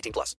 18 plus.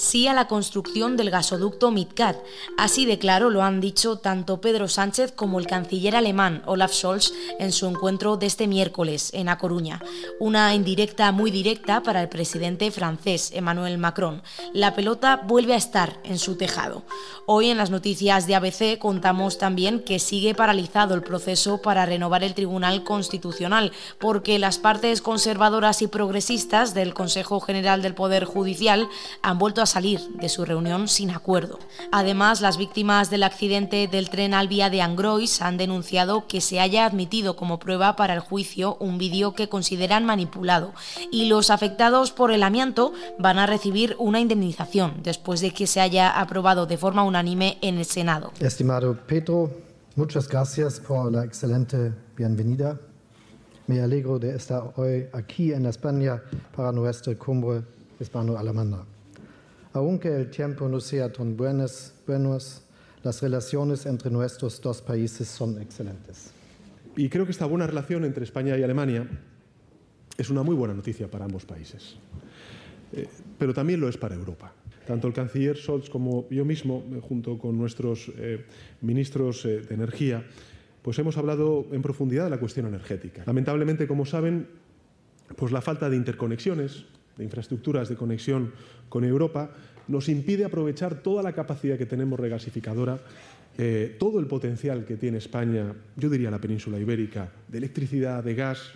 Sí a la construcción del gasoducto Midcat. Así de claro lo han dicho tanto Pedro Sánchez como el canciller alemán Olaf Scholz en su encuentro de este miércoles en A Coruña. Una indirecta muy directa para el presidente francés Emmanuel Macron. La pelota vuelve a estar en su tejado. Hoy en las noticias de ABC contamos también que sigue paralizado el proceso para renovar el Tribunal Constitucional porque las partes conservadoras y progresistas del Consejo General del Poder Judicial han vuelto a salir de su reunión sin acuerdo. Además, las víctimas del accidente del tren al vía de Angrois han denunciado que se haya admitido como prueba para el juicio un vídeo que consideran manipulado y los afectados por el amianto van a recibir una indemnización después de que se haya aprobado de forma unánime en el Senado. Estimado Pedro, muchas gracias por la excelente bienvenida. Me alegro de estar hoy aquí en España para nuestra cumbre hispano-alemana. Aunque el tiempo no sea tan buenos, las relaciones entre nuestros dos países son excelentes. Y creo que esta buena relación entre España y Alemania es una muy buena noticia para ambos países, eh, pero también lo es para Europa. Tanto el canciller Scholz como yo mismo, eh, junto con nuestros eh, ministros de Energía, pues hemos hablado en profundidad de la cuestión energética. Lamentablemente, como saben, pues la falta de interconexiones, de infraestructuras de conexión con Europa, nos impide aprovechar toda la capacidad que tenemos regasificadora, eh, todo el potencial que tiene España, yo diría la península ibérica, de electricidad, de gas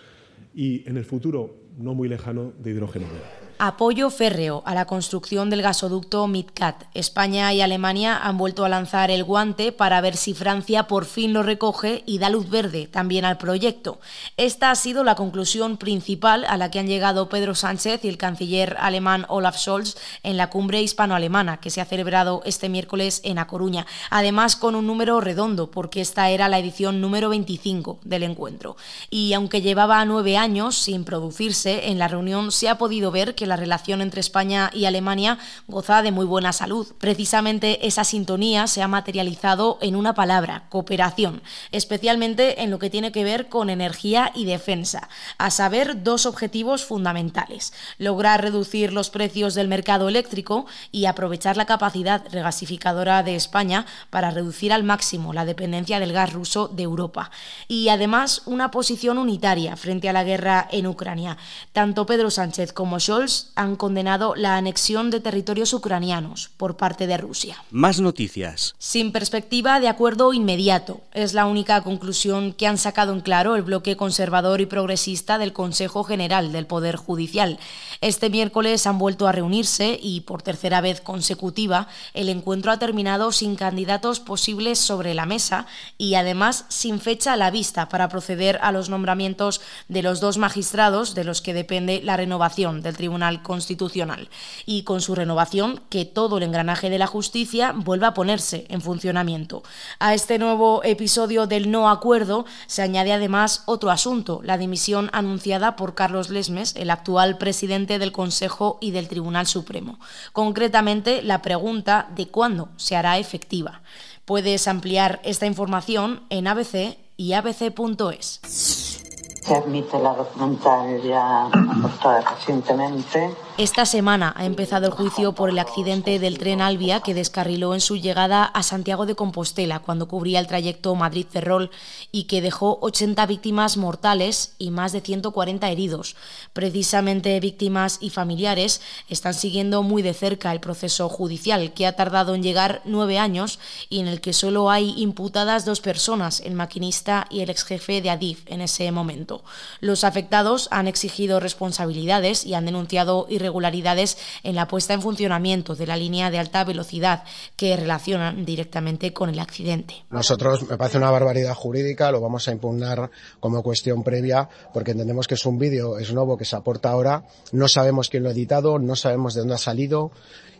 y en el futuro no muy lejano de hidrógeno verde. Apoyo férreo a la construcción del gasoducto MidCat. España y Alemania han vuelto a lanzar el guante para ver si Francia por fin lo recoge y da luz verde también al proyecto. Esta ha sido la conclusión principal a la que han llegado Pedro Sánchez y el canciller alemán Olaf Scholz en la cumbre hispano-alemana que se ha celebrado este miércoles en A Coruña. Además con un número redondo porque esta era la edición número 25 del encuentro. Y aunque llevaba nueve años sin producirse, en la reunión se ha podido ver que la relación entre España y Alemania goza de muy buena salud. Precisamente esa sintonía se ha materializado en una palabra, cooperación, especialmente en lo que tiene que ver con energía y defensa, a saber, dos objetivos fundamentales, lograr reducir los precios del mercado eléctrico y aprovechar la capacidad regasificadora de España para reducir al máximo la dependencia del gas ruso de Europa. Y además una posición unitaria frente a la guerra en Ucrania. Tanto Pedro Sánchez como Scholz han condenado la anexión de territorios ucranianos por parte de Rusia. Más noticias. Sin perspectiva de acuerdo inmediato. Es la única conclusión que han sacado en claro el bloque conservador y progresista del Consejo General del Poder Judicial. Este miércoles han vuelto a reunirse y por tercera vez consecutiva el encuentro ha terminado sin candidatos posibles sobre la mesa y además sin fecha a la vista para proceder a los nombramientos de los dos magistrados de los que depende la renovación del Tribunal Constitucional y con su renovación que todo el engranaje de la justicia vuelva a ponerse en funcionamiento. A este nuevo episodio del no acuerdo se añade además otro asunto, la dimisión anunciada por Carlos Lesmes, el actual presidente del Consejo y del Tribunal Supremo. Concretamente, la pregunta de cuándo se hará efectiva. Puedes ampliar esta información en ABC y abc.es. Se admite la documental ya aportada recientemente. Esta semana ha empezado el juicio por el accidente del tren Albia que descarriló en su llegada a Santiago de Compostela cuando cubría el trayecto Madrid-Ferrol y que dejó 80 víctimas mortales y más de 140 heridos. Precisamente víctimas y familiares están siguiendo muy de cerca el proceso judicial que ha tardado en llegar nueve años y en el que solo hay imputadas dos personas, el maquinista y el exjefe de Adif en ese momento. Los afectados han exigido responsabilidades y han denunciado irregularidades en la puesta en funcionamiento de la línea de alta velocidad que relacionan directamente con el accidente. Nosotros me parece una barbaridad jurídica, lo vamos a impugnar como cuestión previa porque entendemos que es un vídeo, es nuevo que se aporta ahora, no sabemos quién lo ha editado, no sabemos de dónde ha salido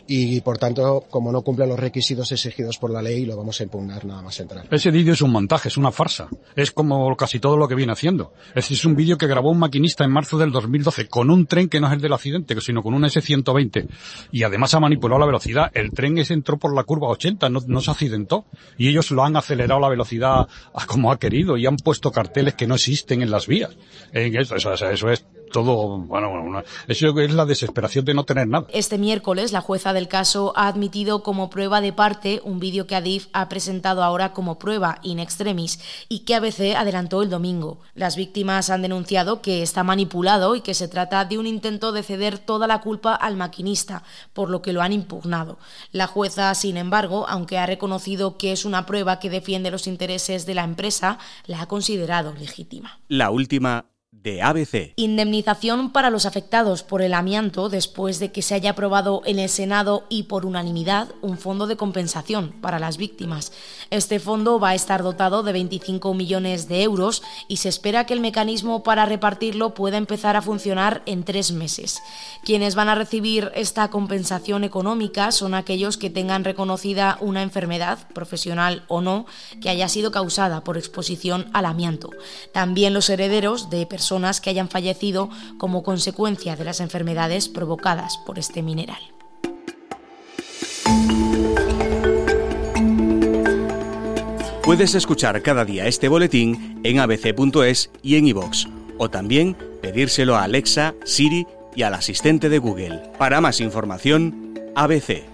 y por tanto, como no cumple los requisitos exigidos por la ley, lo vamos a impugnar nada más entrar. Ese vídeo es un montaje, es una farsa. Es como casi todo lo que viene haciendo. Es, es un vídeo que grabó un maquinista en marzo del 2012 con un tren que no es el del accidente, sino con un S-120. Y además ha manipulado la velocidad. El tren ese entró por la curva 80, no, se accidentó. Y ellos lo han acelerado la velocidad a como ha querido y han puesto carteles que no existen en las vías. Eso, eso es todo, bueno, bueno, eso es la desesperación de no tener nada. Este miércoles, la jueza del caso ha admitido como prueba de parte un vídeo que Adif ha presentado ahora como prueba in extremis y que ABC adelantó el domingo. Las víctimas han denunciado que está manipulado y que se trata de un intento de ceder toda la culpa al maquinista, por lo que lo han impugnado. La jueza, sin embargo, aunque ha reconocido que es una prueba que defiende los intereses de la empresa, la ha considerado legítima. La última de ABC. Indemnización para los afectados por el amianto después de que se haya aprobado en el Senado y por unanimidad un fondo de compensación para las víctimas. Este fondo va a estar dotado de 25 millones de euros y se espera que el mecanismo para repartirlo pueda empezar a funcionar en tres meses. Quienes van a recibir esta compensación económica son aquellos que tengan reconocida una enfermedad, profesional o no, que haya sido causada por exposición al amianto. También los herederos de personas que hayan fallecido como consecuencia de las enfermedades provocadas por este mineral. Puedes escuchar cada día este boletín en abc.es y en iVox, o también pedírselo a Alexa, Siri y al asistente de Google. Para más información, ABC.